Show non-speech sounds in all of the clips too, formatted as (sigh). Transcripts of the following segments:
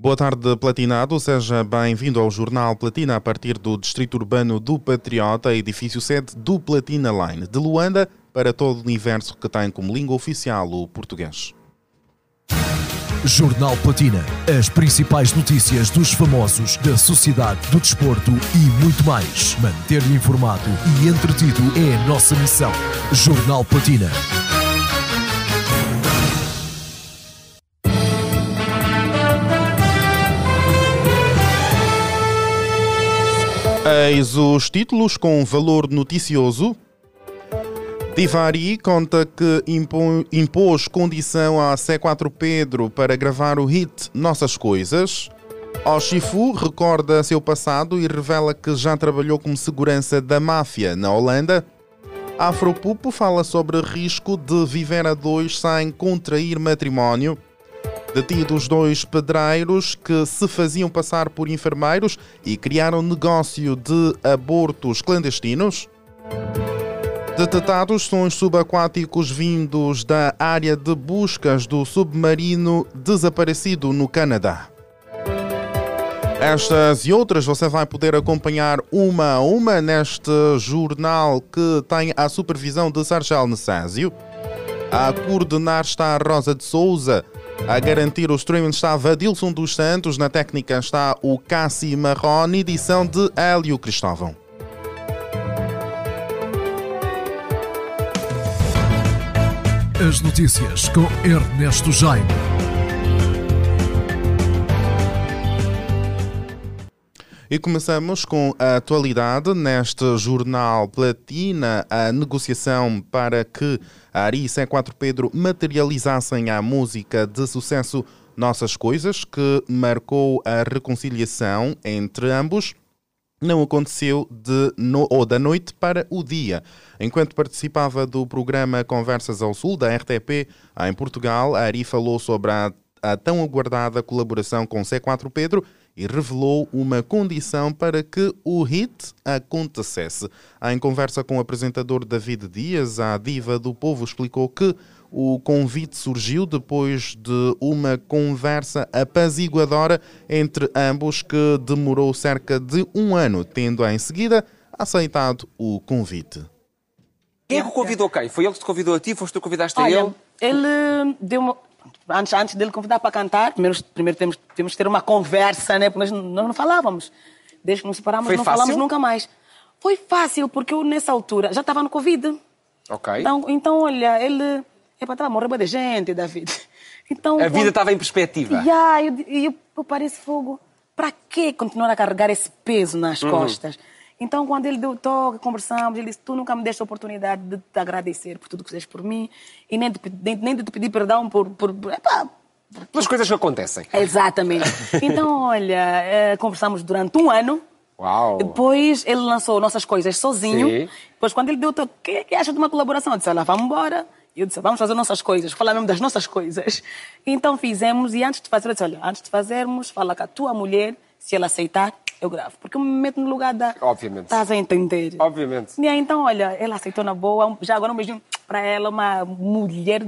Boa tarde, Platinado. Seja bem-vindo ao Jornal Platina a partir do Distrito Urbano do Patriota, edifício sede do Platina Line, de Luanda para todo o universo que tem como língua oficial o português. Jornal Platina. As principais notícias dos famosos, da sociedade, do desporto e muito mais. Manter-lhe informado e entretido é a nossa missão. Jornal Platina. Eis os títulos com valor noticioso. Divari conta que impôs condição a C4 Pedro para gravar o hit Nossas Coisas. Oshifu recorda seu passado e revela que já trabalhou como segurança da máfia na Holanda. Afropupo fala sobre risco de viver a dois sem contrair matrimónio. Detidos dois pedreiros que se faziam passar por enfermeiros e criaram negócio de abortos clandestinos. Detetados sons subaquáticos vindos da área de buscas do submarino desaparecido no Canadá. Estas e outras você vai poder acompanhar uma a uma neste jornal que tem a supervisão de Sargel Necésio. A coordenar está a Rosa de Souza. A garantir o streaming está Vadilson dos Santos. Na técnica está o Cassi Marrone, edição de Hélio Cristóvão. As notícias com Ernesto Jaime. E começamos com a atualidade neste jornal Platina, a negociação para que Ari C4 Pedro materializassem a música de sucesso Nossas Coisas, que marcou a reconciliação entre ambos não aconteceu de no, ou da noite para o dia. Enquanto participava do programa Conversas ao Sul da RTP em Portugal, a Ari falou sobre a, a tão aguardada colaboração com C4 Pedro e revelou uma condição para que o hit acontecesse. Em conversa com o apresentador David Dias, a diva do povo explicou que o convite surgiu depois de uma conversa apaziguadora entre ambos que demorou cerca de um ano, tendo em seguida aceitado o convite. Quem é que o convidou quem? Foi ele que te convidou a ti? Foste tu que convidaste a ele? Ele deu uma... Antes, antes dele convidar para cantar, primeiro, primeiro temos, temos que ter uma conversa, né? Porque nós, nós não falávamos. Desde que nos separamos, Foi não fácil? falamos nunca mais. Foi fácil, porque eu, nessa altura, já estava no Covid. Ok. Então, então olha, ele... Epa, estava a morrer de gente, David. (laughs) Então, A vida estava em perspectiva. Yeah, eu, eu, eu parei esse fogo. Para que continuar a carregar esse peso nas Uhum. costas? Então, quando ele deu toque, conversamos, ele disse: Tu nunca me deste a oportunidade de te agradecer por tudo que fizeste por mim e nem de, nem, nem de te pedir perdão por. por epá, Pelas coisas que acontecem. (laughs) Exatamente. Então, olha, eh, conversamos durante um ano. Uau. Depois ele lançou Nossas Coisas sozinho. Sim. Depois, quando ele deu o toque, o que, que acha de uma colaboração? Eu disse: Olha, vamos embora. E eu disse: Vamos fazer nossas coisas, falar mesmo das nossas coisas. Então fizemos, e antes de fazer, eu disse: Olha, antes de fazermos, fala com a tua mulher, se ela aceitar, eu gravo. Porque eu me meto no lugar da. Obviamente. Estás a entender? Obviamente. E aí, então, olha, ela aceitou na boa. Já agora um beijinho para ela, uma mulher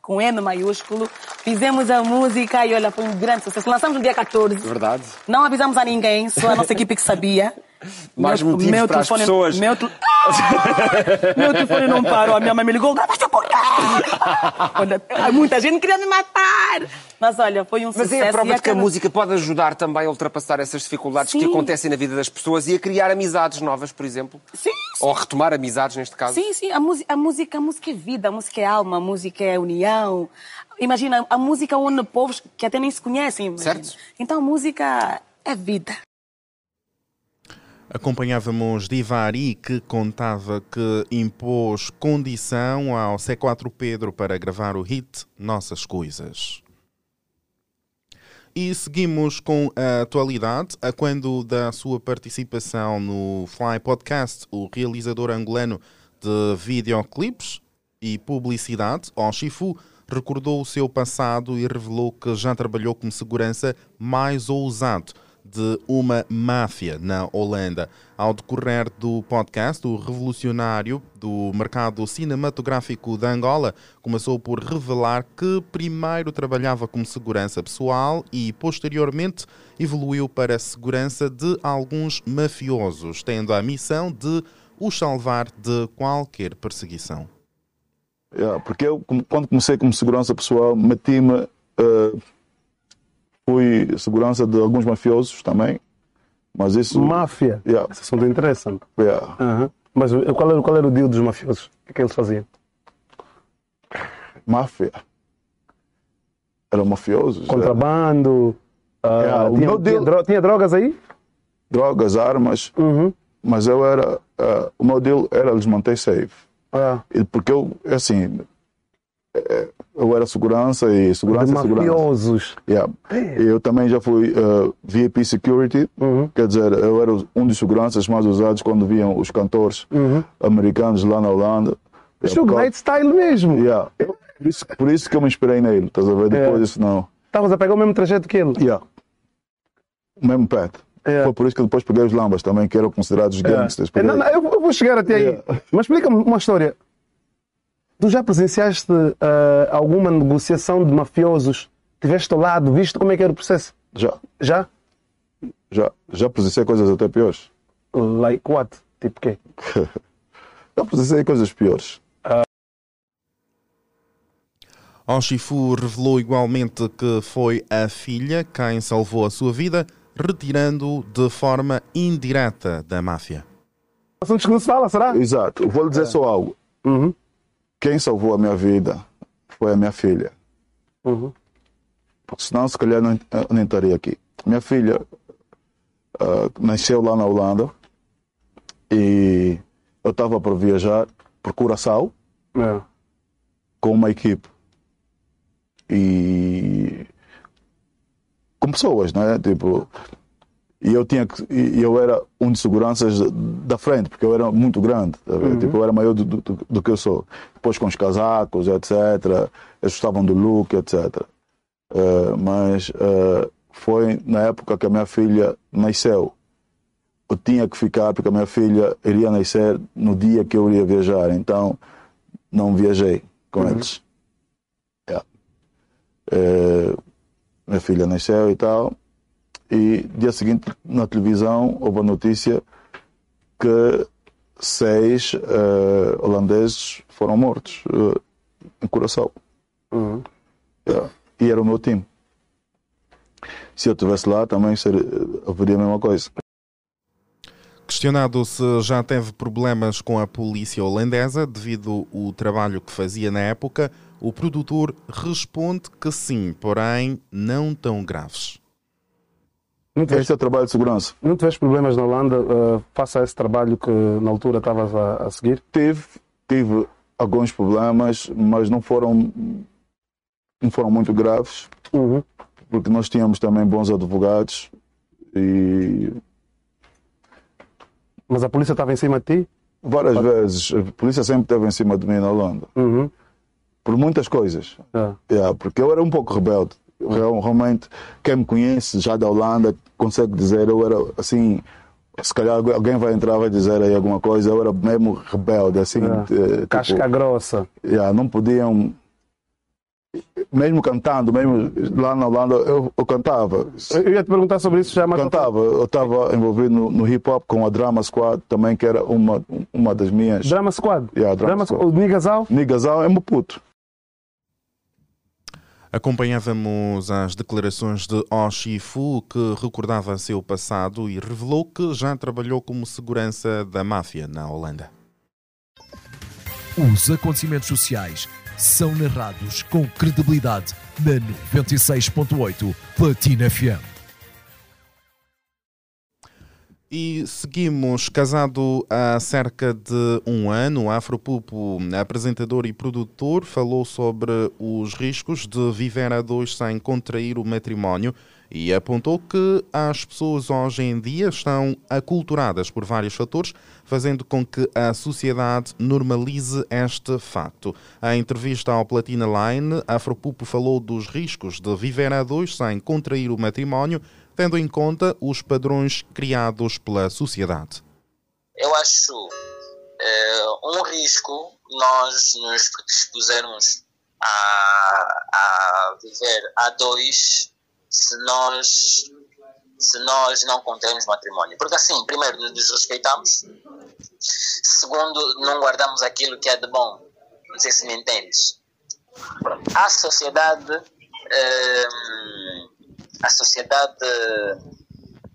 com M maiúsculo. Fizemos a música e olha, foi um grande sucesso. Lançamos no dia 14. Verdade. Não avisamos a ninguém, só a nossa equipe que sabia. (laughs) Mais motivos para as pessoas. Meu, tel- meu telefone não parou. A minha mãe me ligou! Olha, muita gente queria me matar. Mas olha, foi um Mas sucesso. é a prova de que a música pode ajudar também a ultrapassar essas dificuldades que Sim. acontecem na vida das pessoas e a criar amizades novas, por exemplo. Sim, Ou retomar amizades, neste caso. Sim, sim, a, música, a música, a música é vida, a música é alma, a música é união. Imagina, a música une povos que até nem se conhecem. imagina. Certo. Então a música é vida. Acompanhávamos Divari, que contava que impôs condição ao C4 Pedro para gravar o hit Nossas Coisas. E seguimos com a atualidade, a quando da sua participação no Fly Podcast, o realizador angolano de videoclipes e publicidade, Oshifu, recordou o seu passado e revelou que já trabalhou como segurança mais ousado de uma máfia na Holanda. Ao decorrer do podcast, o revolucionário do mercado cinematográfico de Angola começou por revelar que primeiro trabalhava como segurança pessoal e, posteriormente, evoluiu para a segurança de alguns mafiosos, tendo a missão de os salvar de qualquer perseguição. Yeah, porque eu, quando comecei como segurança pessoal, meti-me. Uh, fui segurança de alguns mafiosos também. Mas isso. Máfia? Yeah. Esse assunto é interessante. Yeah. Uhum. Mas qual era, qual era o deal dos mafiosos? O que, é que eles faziam? Máfia. Eram mafiosos. Contrabando. Uh, Yeah, tinha, tinha, deal- dro- tinha drogas aí? Drogas, armas. Uhum. Mas eu era. uh, o meu deal era lhes manter safe. Ah, E Porque eu, assim. eh, Eu era segurança e de segurança é segurança. mafiosos. Yeah. Eu também já fui uh, VIP Security, Uhum. quer dizer, eu era um dos seguranças mais usados quando viam os cantores Uhum. americanos lá na Holanda. Suge Yeah, Knight style mesmo. yeah. Por, isso, por isso que eu me inspirei nele, estás a ver? Depois É. disso, não. Estavas a pegar o mesmo trajeto que ele. Yeah. O mesmo pet. Yeah. Foi por isso que depois peguei os lambas também, que eram considerados gangsters. É, Peguei- não, não, eu, vou chegar até aí. Yeah. Mas explica-me uma história. Tu já presenciaste ah, alguma negociação de mafiosos? Tiveste ao lado, viste como é que era o processo? Já, Já? já, já presenciei coisas até piores. Like what? Tipo quê? (laughs) Já presenciei coisas piores. Oshifu revelou igualmente que foi a filha quem salvou a sua vida, retirando-o de forma indireta da máfia. Assuntos que não se fala, será? Exato. Vou lhe dizer só algo. Uhum. Quem salvou a minha vida foi a minha filha. Uhum. Porque senão, se calhar, não, eu nem estaria aqui. Minha filha ah, nasceu lá na Holanda e eu estava para viajar por Curaçao É. com uma equipe. E com pessoas, né? Tipo, e eu tinha e eu era um de seguranças da frente, porque eu era muito grande, tá vendo? tipo, eu era maior do, do, do que eu sou. Depois com os casacos, etc. Eles gostavam do look, etc. Eh, mas eh, foi na época que a minha filha nasceu. Eu tinha que ficar porque a minha filha iria nascer no dia que eu iria viajar, então não viajei com eles. Yeah. Eh, minha filha nasceu e tal. E dia seguinte na televisão houve a notícia que seis eh, holandeses foram mortos eh, em Curaçao. Uhum. Yeah. E era o meu time. Se eu estivesse lá também seria, haveria a mesma coisa. Questionado se já teve problemas com a polícia holandesa devido ao trabalho que fazia na época, o produtor responde que sim, porém não tão graves. Não tiveste, Este é o trabalho de segurança. não tiveste problemas na Holanda uh, face a esse trabalho que na altura estavas a, a seguir? Tive, tive alguns problemas, mas não foram, não foram muito graves, Uhum. porque nós tínhamos também bons advogados e Mas a polícia estava em cima de ti? várias vezes a polícia sempre esteve em cima de mim na Holanda, Uhum. por muitas coisas. Ah. Yeah, porque eu era um pouco rebelde. Real- Realmente, quem me conhece já da Holanda consegue dizer, eu era assim. Se calhar alguém vai entrar vai dizer aí alguma coisa, eu era mesmo rebelde, assim. Ah. eh, tipo, Casca grossa. yeah, não podiam. Mesmo cantando, mesmo lá na Holanda, eu, eu cantava. Eu ia te perguntar sobre isso já, mas Cantava, eu estava envolvido no, no hip hop com a Drama Squad também, que era uma, uma das minhas. Drama Squad. Yeah, Drama Squad. O Nigasal? Nigazal é meu puto. Acompanhávamos as declarações de Oshifu, que recordava seu passado e revelou que já trabalhou como segurança da máfia na Holanda. Os acontecimentos sociais são narrados com credibilidade na 96.8 Platina FM. E seguimos casado há cerca de um ano. Afropupo, apresentador e produtor, falou sobre os riscos de viver a dois sem contrair o matrimónio e apontou que as pessoas hoje em dia estão aculturadas por vários fatores, fazendo com que a sociedade normalize este facto. Em entrevista ao Platina Line, Afropupo falou dos riscos de viver a dois sem contrair o matrimónio, tendo em conta os padrões criados pela sociedade. Eu acho é, um risco nós nos predispusermos a, a viver a dois se nós se nós não contemos matrimónio. Porque assim, primeiro, nos respeitamos, segundo, não guardamos aquilo que é de bom. Não sei se me entendes. A sociedade, hum, a sociedade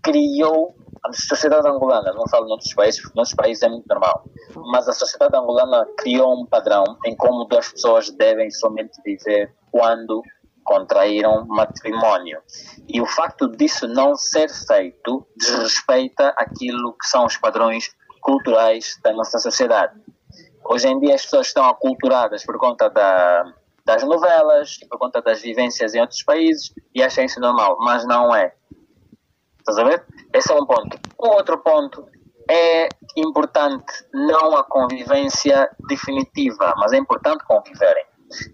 criou, a sociedade angolana, não falo noutros países, porque noutros países é muito normal, mas a sociedade angolana criou um padrão em como duas pessoas devem somente viver quando contraíram matrimónio. E o facto disso não ser feito desrespeita aquilo que são os padrões culturais da nossa sociedade. Hoje em dia as pessoas estão aculturadas por conta da, das novelas e por conta das vivências em outros países e acham isso normal, mas não é. Estás a ver? Esse é um ponto. O outro ponto é importante não a convivência definitiva, mas é importante conviverem.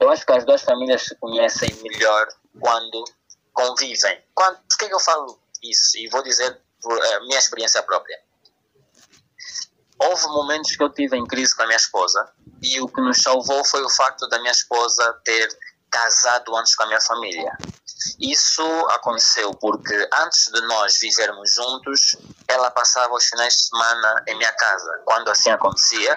Eu acho que as duas famílias se conhecem melhor quando convivem. Quando, por que, eu falo isso? E vou dizer por a minha experiência própria. Houve momentos que eu tive em crise com a minha esposa e o que nos salvou foi o facto da minha esposa ter casado antes com a minha família. Isso aconteceu porque antes de nós vivermos juntos, ela passava os finais de semana em minha casa. Quando assim acontecia,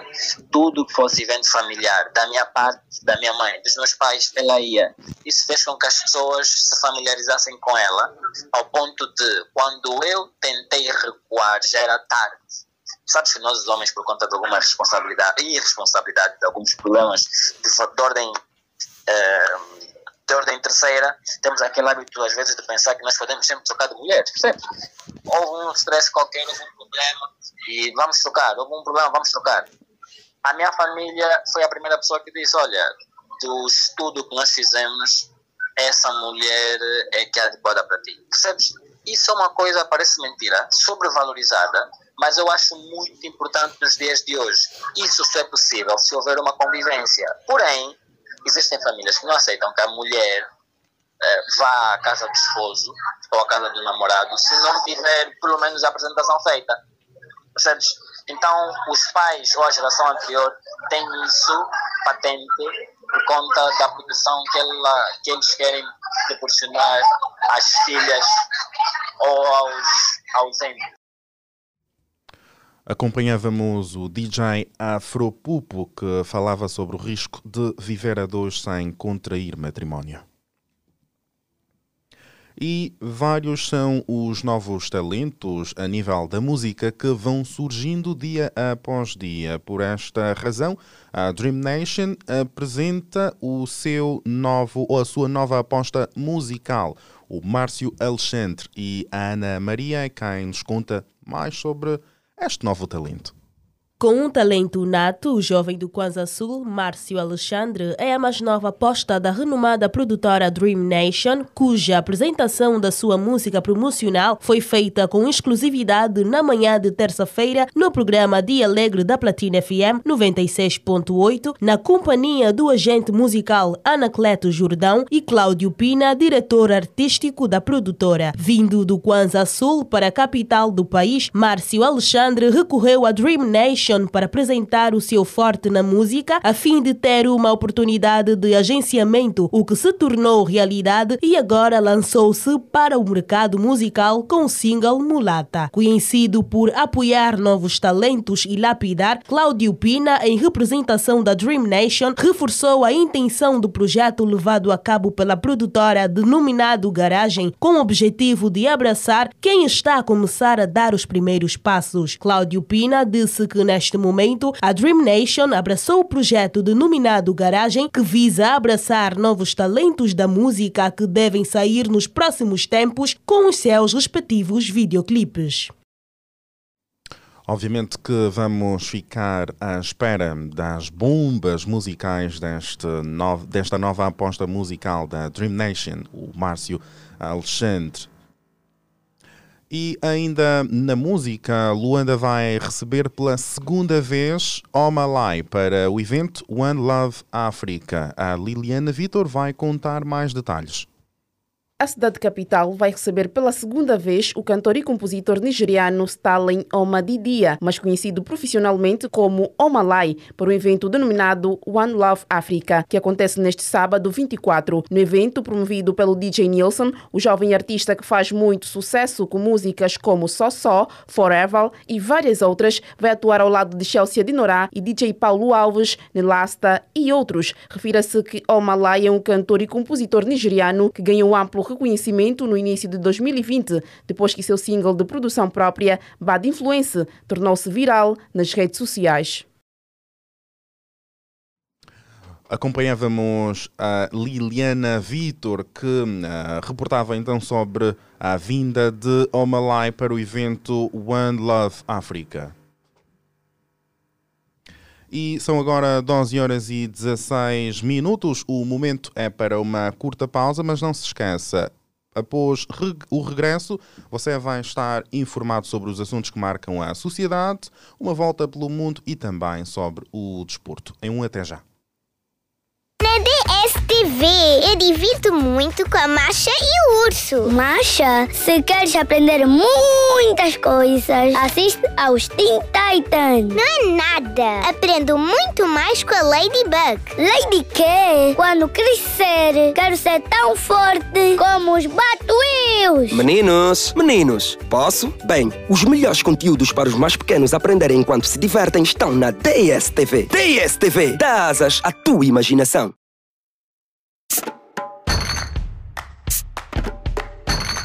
tudo que fosse evento familiar, da minha parte, da minha mãe, dos meus pais, ela ia. Isso fez com que as pessoas se familiarizassem com ela, ao ponto de, quando eu tentei recuar, já era tarde. Sabes que nós, os homens, por conta de alguma responsabilidade e irresponsabilidade de alguns problemas de, de ordem. Uh, de ordem terceira, temos aquele hábito às vezes de pensar que nós podemos sempre trocar de mulheres, percebes? Houve um stress qualquer, houve um problema e vamos trocar, houve um problema, vamos trocar. A minha família foi a primeira pessoa que disse, olha, do estudo que nós fizemos, essa mulher é que é adequada para ti, percebes? Isso é uma coisa, parece mentira, sobrevalorizada, mas eu acho muito importante nos dias de hoje. Isso só é possível se houver uma convivência. Porém, existem famílias que não aceitam que a mulher eh, vá à casa do esposo ou à casa do namorado se não tiver pelo menos a apresentação feita. Percebes? Então, os pais ou a geração anterior têm isso patente por conta da proteção que, ela, que eles querem proporcionar às filhas ou aos ausentes. Acompanhávamos o DJ Afropupo que falava sobre o risco de viver a dois sem contrair matrimónio. E vários são os novos talentos a nível da música que vão surgindo dia após dia. Por esta razão, a Dream Nation apresenta o seu novo ou a sua nova aposta musical. O Márcio Alexandre e a Ana Maria quem nos conta mais sobre este novo talento. Com um talento nato, o jovem do Kwanza Sul, Márcio Alexandre, é a mais nova aposta da renomada produtora Dream Nation, cuja apresentação da sua música promocional foi feita com exclusividade na manhã de terça-feira no programa Dia Alegre da Platina FM 96.8, na companhia do agente musical Anacleto Jordão e Cláudio Pina, diretor artístico da produtora. Vindo do Kwanza Sul para a capital do país, Márcio Alexandre recorreu à Dream Nation para apresentar o seu forte na música, a fim de ter uma oportunidade de agenciamento, o que se tornou realidade e agora lançou-se para o mercado musical com o single Mulata. Conhecido por apoiar novos talentos e lapidar, Cláudio Pina, em representação da Dream Nation, reforçou a intenção do projeto levado a cabo pela produtora denominado Garagem, com o objetivo de abraçar quem está a começar a dar os primeiros passos. Cláudio Pina disse que nesta Neste momento, a Dream Nation abraçou o projeto denominado Garagem, que visa abraçar novos talentos da música que devem sair nos próximos tempos com os seus respectivos videoclipes. Obviamente que vamos ficar à espera das bombas musicais deste novo, desta nova aposta musical da Dream Nation, o Márcio Alexandre e ainda na música, Luanda vai receber pela segunda vez Omalai para o evento One Love África. A Liliana Vitor vai contar mais detalhes. A cidade capital vai receber pela segunda vez o cantor e compositor nigeriano Stalin Omadidia, mais conhecido profissionalmente como Omalai, para um evento denominado One Love Africa, que acontece neste sábado 24. No evento, promovido pelo DJ Nilson, o jovem artista que faz muito sucesso com músicas como Só Só, Forever e várias outras, vai atuar ao lado de Chelsea Dinorá e DJ Paulo Alves, Nelasta e outros. Refira-se que Omalai é um cantor e compositor nigeriano que ganhou amplo reconhecimento no início de 2020, depois que seu single de produção própria, Bad Influence, tornou-se viral nas redes sociais. Acompanhávamos a Liliana Vitor, que uh, reportava então sobre a vinda de Omalai para o evento One Love Africa. E são agora 12 horas e 16 minutos. O momento é para uma curta pausa, mas não se esqueça. Após o regresso, você vai estar informado sobre os assuntos que marcam a sociedade, uma volta pelo mundo e também sobre o desporto. Em um até já. Na DSTV, eu divirto muito com a Masha e o Urso. Masha, se queres aprender muitas coisas, assiste aos Teen Titans. Não é nada. Aprendo muito mais com a Ladybug. Lady quê? Quando crescer, quero ser tão forte como os Batwheels. Meninos, meninos, posso? Bem, os melhores conteúdos para os mais pequenos aprenderem enquanto se divertem estão na DSTV. DSTV, dá asas à tua imaginação.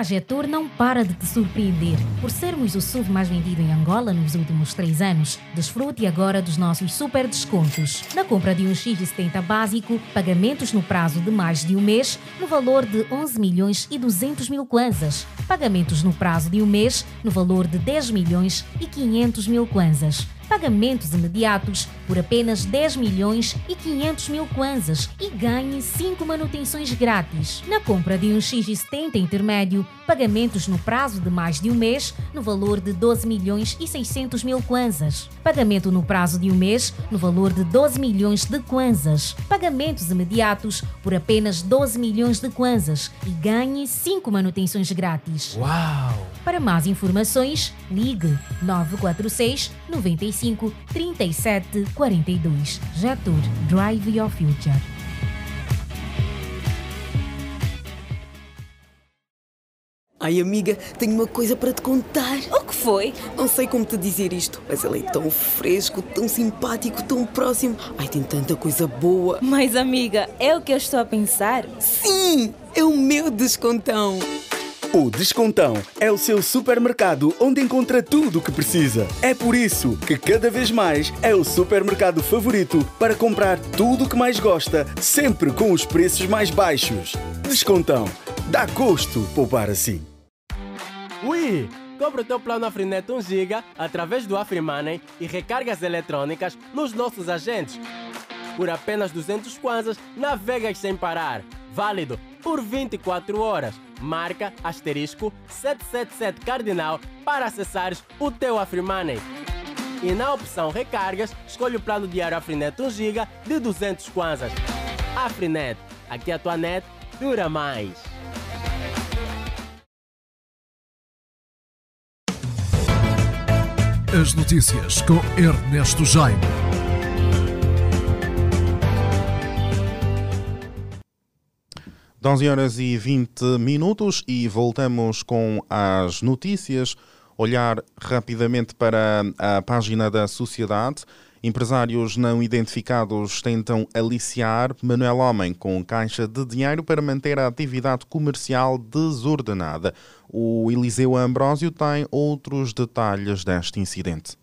A Getur não para de te surpreender. Por sermos o SUV mais vendido em Angola nos últimos três anos, desfrute agora dos nossos super descontos. Na compra de um X70 básico, pagamentos no prazo de mais de um mês, no valor de 11 milhões e 200 mil kwanzas. Pagamentos no prazo de um mês, no valor de 10 milhões e 500 mil kwanzas pagamentos imediatos por apenas 10 milhões e 500 mil kwanzas e ganhe 5 manutenções grátis. Na compra de um X70 intermédio, pagamentos no prazo de mais de um mês no valor de 12 milhões e 600 mil kwanzas. Pagamento no prazo de um mês no valor de 12 milhões de kwanzas. Pagamentos imediatos por apenas 12 milhões de kwanzas e ganhe 5 manutenções grátis. Uau! Para mais informações, ligue 946 95 37 42. Jetur Drive Your Future. Ai, amiga, tenho uma coisa para te contar. O que foi? Não sei como te dizer isto, mas ele é tão fresco, tão simpático, tão próximo. Ai, tem tanta coisa boa. Mas, amiga, é o que eu estou a pensar? Sim, é o meu descontão. O Descontão é o seu supermercado onde encontra tudo o que precisa. É por isso que cada vez mais é o supermercado favorito para comprar tudo o que mais gosta, sempre com os preços mais baixos. Descontão. Dá gosto poupar assim. Ui! Compre o teu plano Afrinet 1 GB através do AfriMoney e recargas eletrônicas nos nossos agentes. Por apenas 200 kwanzas, navegas sem parar. Válido por 24 horas. Marca asterisco 777 cardinal para acessares o teu AfriMoney. E na opção recargas, escolhe o plano diário Afrinet 1 GB de 200 kwanzas. Afrinet, aqui a tua net dura mais. As notícias com Ernesto Jaime. Onze horas e 20 minutos e voltamos com as notícias. Olhar rapidamente para a página da sociedade. Empresários não identificados tentam aliciar Manuel Homem com caixa de dinheiro para manter a atividade comercial desordenada. O Eliseu Ambrósio tem outros detalhes deste incidente.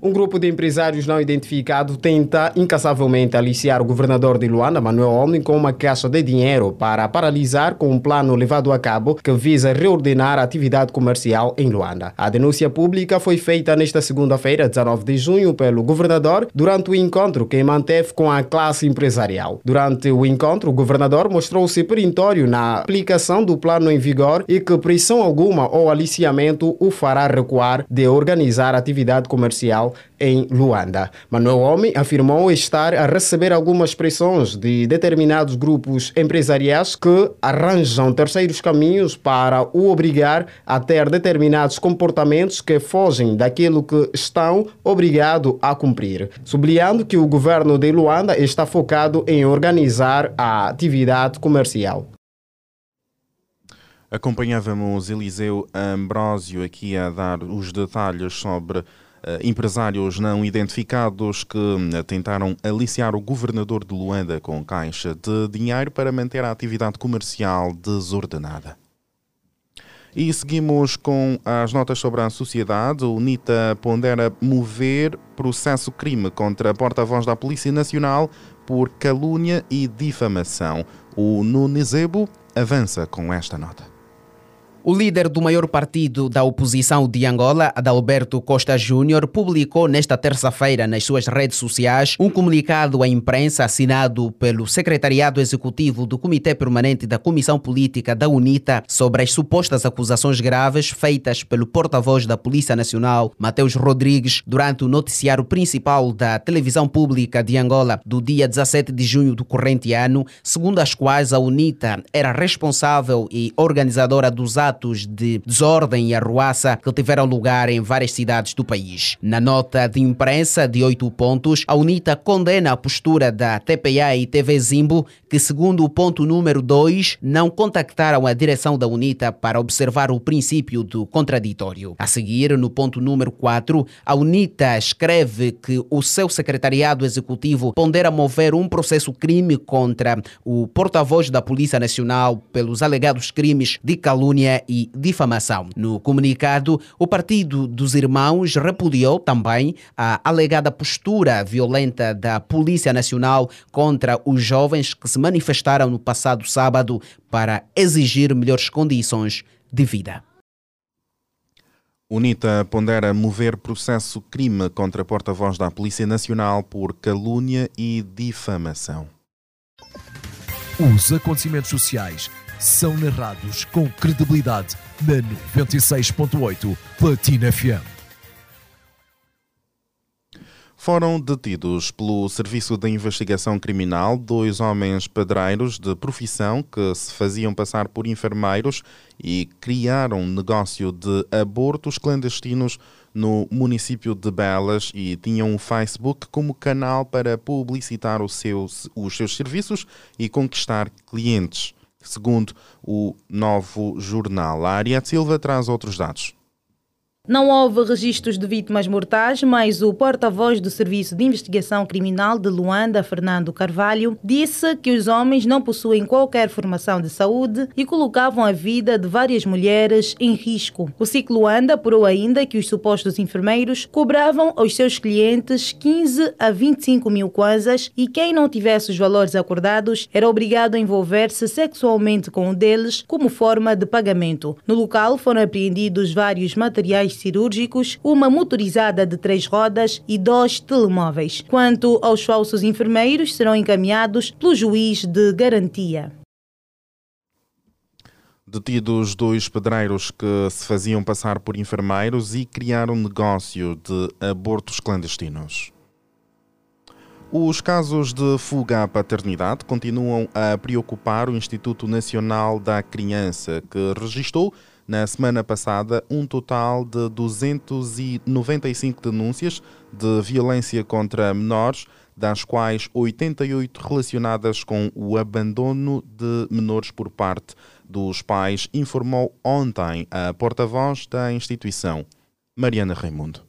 Um grupo de empresários não identificado tenta incansavelmente aliciar o governador de Luanda, Manuel Homem, com uma caixa de dinheiro para paralisar com um plano levado a cabo que visa reordenar a atividade comercial em Luanda. A denúncia pública foi feita nesta segunda-feira, 19 de junho, pelo governador durante o encontro que manteve com a classe empresarial. Durante o encontro, o governador mostrou-se perentório na aplicação do plano em vigor e que pressão alguma ou aliciamento o fará recuar de organizar a atividade comercial em Luanda. Manuel Homem afirmou estar a receber algumas pressões de determinados grupos empresariais que arranjam terceiros caminhos para o obrigar a ter determinados comportamentos que fogem daquilo que estão obrigados a cumprir, sublinhando que o governo de Luanda está focado em organizar a atividade comercial. Acompanhávamos Eliseu Ambrósio aqui a dar os detalhes sobre empresários não identificados que uh, tentaram aliciar o governador de Luanda com caixa de dinheiro para manter a atividade comercial desordenada. E seguimos com as notas sobre a sociedade. O NITA pondera mover processo crime contra porta-voz da Polícia Nacional por calúnia e difamação. O Nunezebo avança com esta nota. O líder do maior partido da oposição de Angola, Adalberto Costa Júnior, publicou nesta terça-feira nas suas redes sociais um comunicado à imprensa assinado pelo Secretariado Executivo do Comitê Permanente da Comissão Política da UNITA sobre as supostas acusações graves feitas pelo porta-voz da Polícia Nacional, Mateus Rodrigues, durante o noticiário principal da televisão pública de Angola do dia 17 de junho do corrente ano, segundo as quais a UNITA era responsável e organizadora dos atos atos de desordem e arruaça que tiveram lugar em várias cidades do país. Na nota de imprensa de oito pontos, a UNITA condena a postura da TPA e TV Zimbo, que, segundo o ponto número 2, não contactaram a direção da UNITA para observar o princípio do contraditório. A seguir, no ponto número 4, a UNITA escreve que o seu secretariado executivo pondera mover um processo crime contra o porta-voz da Polícia Nacional pelos alegados crimes de calúnia e difamação. No comunicado, o Partido dos Irmãos repudiou também a alegada postura violenta da Polícia Nacional contra os jovens que se manifestaram no passado sábado para exigir melhores condições de vida. UNITA pondera mover processo crime contra porta-voz da Polícia Nacional por calúnia e difamação. Os acontecimentos sociais são narrados com credibilidade na 96.8 Platina FM. Foram detidos pelo Serviço de Investigação Criminal dois homens pedreiros de profissão que se faziam passar por enfermeiros e criaram negócio de abortos clandestinos no município de Belas e tinham o Facebook como canal para publicitar os seus, os seus serviços e conquistar clientes segundo o novo jornal. A Ariete Silva traz outros dados. Não houve registros de vítimas mortais, mas o porta-voz do Serviço de Investigação Criminal de Luanda, Fernando Carvalho, disse que os homens não possuem qualquer formação de saúde e colocavam a vida de várias mulheres em risco. O ciclo Luanda apurou ainda que os supostos enfermeiros cobravam aos seus clientes 15 a 25 mil kwanzas e quem não tivesse os valores acordados era obrigado a envolver-se sexualmente com um deles como forma de pagamento. No local foram apreendidos vários materiais cirúrgicos, uma motorizada de três rodas e dois telemóveis. Quanto aos falsos enfermeiros, serão encaminhados pelo juiz de garantia. Detidos dois pedreiros que se faziam passar por enfermeiros e criaram negócio de abortos clandestinos. Os casos de fuga à paternidade continuam a preocupar o Instituto Nacional da Criança, que registrou na semana passada um total de 295 denúncias de violência contra menores, das quais 88 relacionadas com o abandono de menores por parte dos pais, informou ontem a porta-voz da instituição, Mariana Raimundo.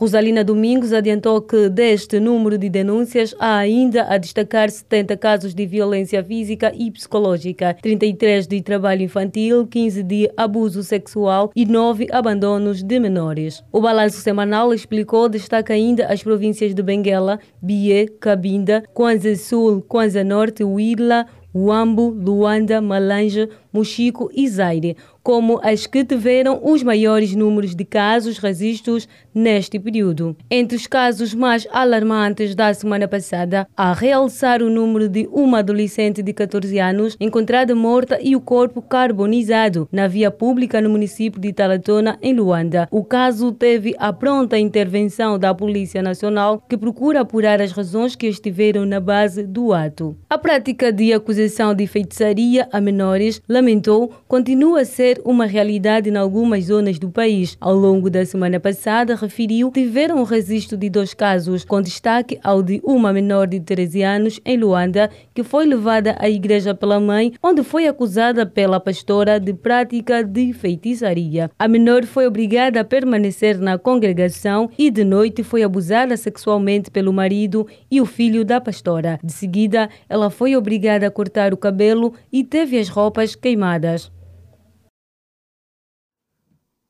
Rosalina Domingos adiantou que deste número de denúncias há ainda a destacar 70 casos de violência física e psicológica, 33 de trabalho infantil, 15 de abuso sexual e 9 abandonos de menores. O balanço semanal explicou destaca ainda as províncias de Benguela, Bié, Cabinda, Kwanza Sul, Kwanza Norte, Huila, Uambo, Luanda, Malanja, Mochico e Zaire, como as que tiveram os maiores números de casos registros neste período. Entre os casos mais alarmantes da semana passada, há realçar o número de uma adolescente de 14 anos encontrada morta e o corpo carbonizado na via pública no município de Talatona, em Luanda. O caso teve a pronta intervenção da Polícia Nacional, que procura apurar as razões que estiveram na base do ato. A prática de acusação de feitiçaria a menores, lamentou, continua a ser uma realidade em algumas zonas do país. Ao longo da semana passada, referiu, tiveram o registro de dois casos, com destaque ao de uma menor de 13 anos em Luanda, que foi levada à igreja pela mãe, onde foi acusada pela pastora de prática de feitiçaria. A menor foi obrigada a permanecer na congregação e de noite foi abusada sexualmente pelo marido e o filho da pastora. De seguida, ela foi obrigada a cortar o cabelo e teve as roupas queimadas.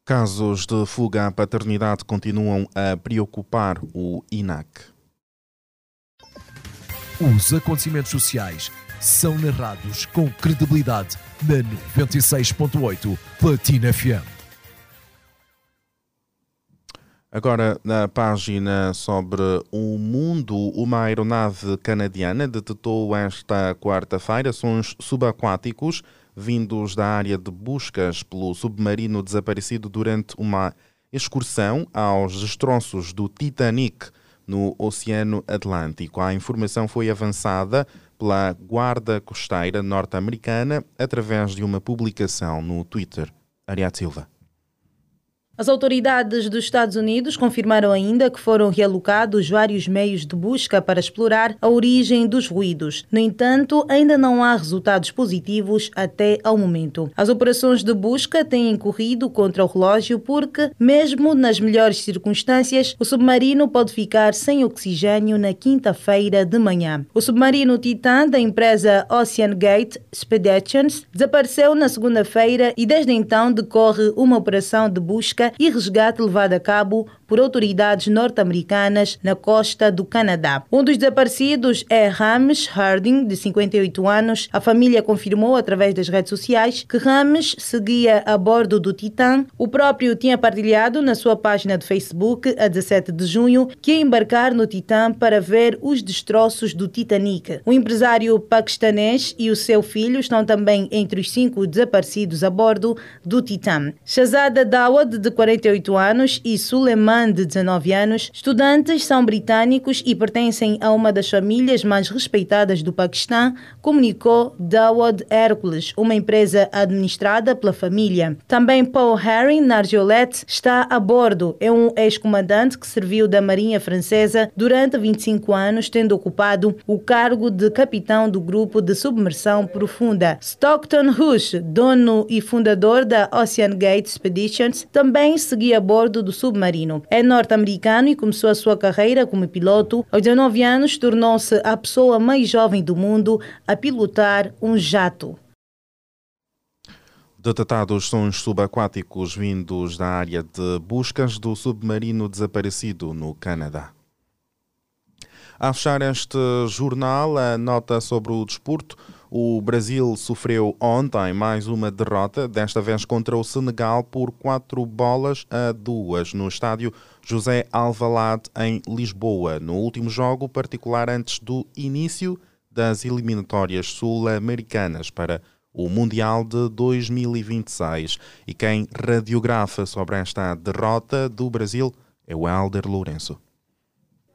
Casos de fuga à paternidade continuam a preocupar o INAC. Os acontecimentos sociais são narrados com credibilidade na 96.8 Platina FM. Agora, na página sobre o mundo, uma aeronave canadiana detectou esta quarta-feira sons subaquáticos vindos da área de buscas pelo submarino desaparecido durante uma excursão aos destroços do Titanic no Oceano Atlântico. A informação foi avançada pela Guarda Costeira norte-americana através de uma publicação no Twitter. Ariadne Silva. As autoridades dos Estados Unidos confirmaram ainda que foram realocados vários meios de busca para explorar a origem dos ruídos. No entanto, ainda não há resultados positivos até ao momento. As operações de busca têm corrido contra o relógio porque, mesmo nas melhores circunstâncias, o submarino pode ficar sem oxigênio na quinta-feira de manhã. O submarino Titan da empresa Ocean Gate Expeditions desapareceu na segunda-feira e desde então decorre uma operação de busca e resgate levado a cabo por autoridades norte-americanas na costa do Canadá. Um dos desaparecidos é Rames Harding, de 58 anos. A família confirmou através das redes sociais que Rames seguia a bordo do Titan. O próprio tinha partilhado na sua página de Facebook, a 17 de junho, que ia embarcar no Titan para ver os destroços do Titanic. O empresário paquistanês e o seu filho estão também entre os cinco desaparecidos a bordo do Titan. Shazada Dawad, de 48 anos, e Suleiman, de 19 anos, estudantes, são britânicos e pertencem a uma das famílias mais respeitadas do Paquistão, comunicou Dawad Hercules, uma empresa administrada pela família. Também Paul Harry Narjolet está a bordo. É um ex-comandante que serviu da Marinha Francesa durante 25 anos, tendo ocupado o cargo de capitão do grupo de submersão profunda. Stockton Rush, dono e fundador da Ocean Gate Expeditions, também seguia a bordo do submarino. É norte-americano e começou a sua carreira como piloto. Aos 19 anos, tornou-se a pessoa mais jovem do mundo a pilotar um jato. Detectados sons subaquáticos vindos da área de buscas do submarino desaparecido no Canadá. A fechar este jornal, a nota sobre o desporto. O Brasil sofreu ontem mais uma derrota, desta vez contra o Senegal por 4 bolas a 2 no estádio José Alvalade em Lisboa, no último jogo particular antes do início das eliminatórias sul-americanas para o Mundial de 2026. E quem radiografa sobre esta derrota do Brasil é o Helder Lourenço.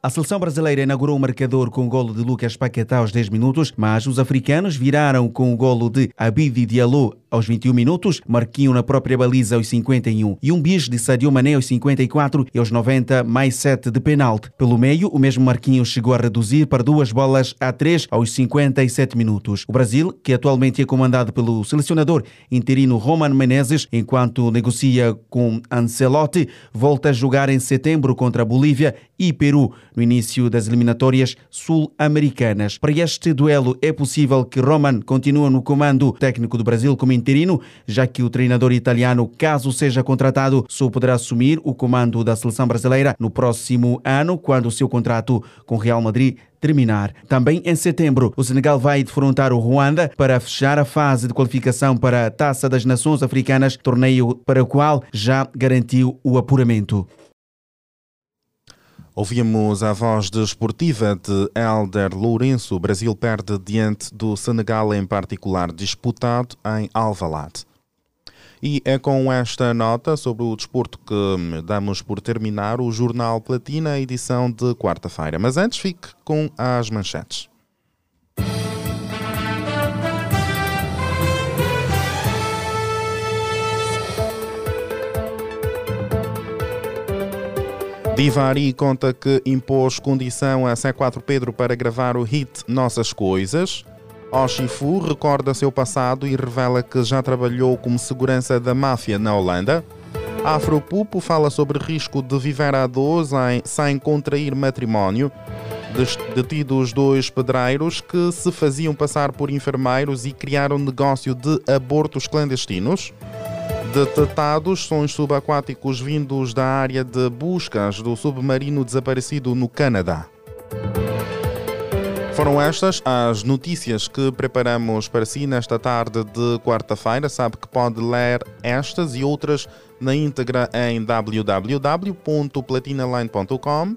A seleção brasileira inaugurou o marcador com o golo de Lucas Paquetá aos 10 minutos, mas os africanos viraram com o golo de Abidi Diallo aos 21 minutos, Marquinho na própria baliza aos 51 e um bis de Sadio Mané aos 54 e aos 90 mais 7 de penalti. Pelo meio, o mesmo Marquinho chegou a reduzir para duas bolas a 3 aos 57 minutos. O Brasil, que atualmente é comandado pelo selecionador interino Roman Menezes, enquanto negocia com Ancelotti, volta a jogar em setembro contra a Bolívia e Peru no início das eliminatórias sul-americanas. Para este duelo é possível que Roman continue no comando técnico do Brasil como interino, já que o treinador italiano, caso seja contratado, só poderá assumir o comando da seleção brasileira no próximo ano, quando o seu contrato com Real Madrid terminar. Também em setembro, o Senegal vai defrontar o Ruanda para fechar a fase de qualificação para a Taça das Nações Africanas, torneio para o qual já garantiu o apuramento. Ouvimos a voz desportiva de Elder Lourenço. O Brasil perde diante do Senegal, em particular, disputado em Alvalade. E é com esta nota sobre o desporto que damos por terminar o Jornal Platina, edição de quarta-feira. Mas antes, fique com as manchetes. Divari conta que impôs condição a C4 Pedro para gravar o hit Nossas Coisas. Oshifu recorda seu passado e revela que já trabalhou como segurança da máfia na Holanda. Afropupo fala sobre risco de viver a dois sem contrair matrimónio. Detidos dois pedreiros que se faziam passar por enfermeiros e criaram negócio de abortos clandestinos detectados sons subaquáticos vindos da área de buscas do submarino desaparecido no Canadá. Foram estas as notícias que preparamos para si nesta tarde de quarta-feira. Sabe que pode ler estas e outras na íntegra em www.platinaline.com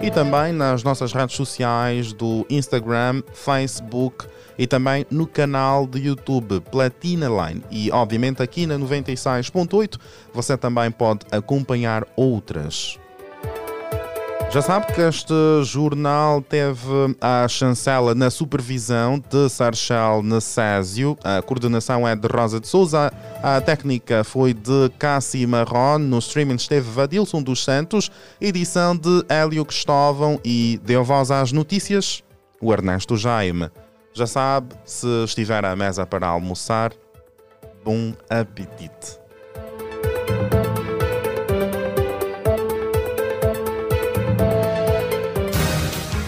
e também nas nossas redes sociais do Instagram, Facebook e também no canal de YouTube Platina Line. E obviamente aqui na 96.8 você também pode acompanhar outras. Já sabe que este jornal teve a chancela na supervisão de Sarchel Necésio, a coordenação é de Rosa de Souza, a técnica foi de Cassi Marron, no streaming esteve Vadilson dos Santos, edição de Hélio Cristóvão e deu voz às notícias o Ernesto Jaime. Já sabe, se estiver à mesa para almoçar, bom apetite.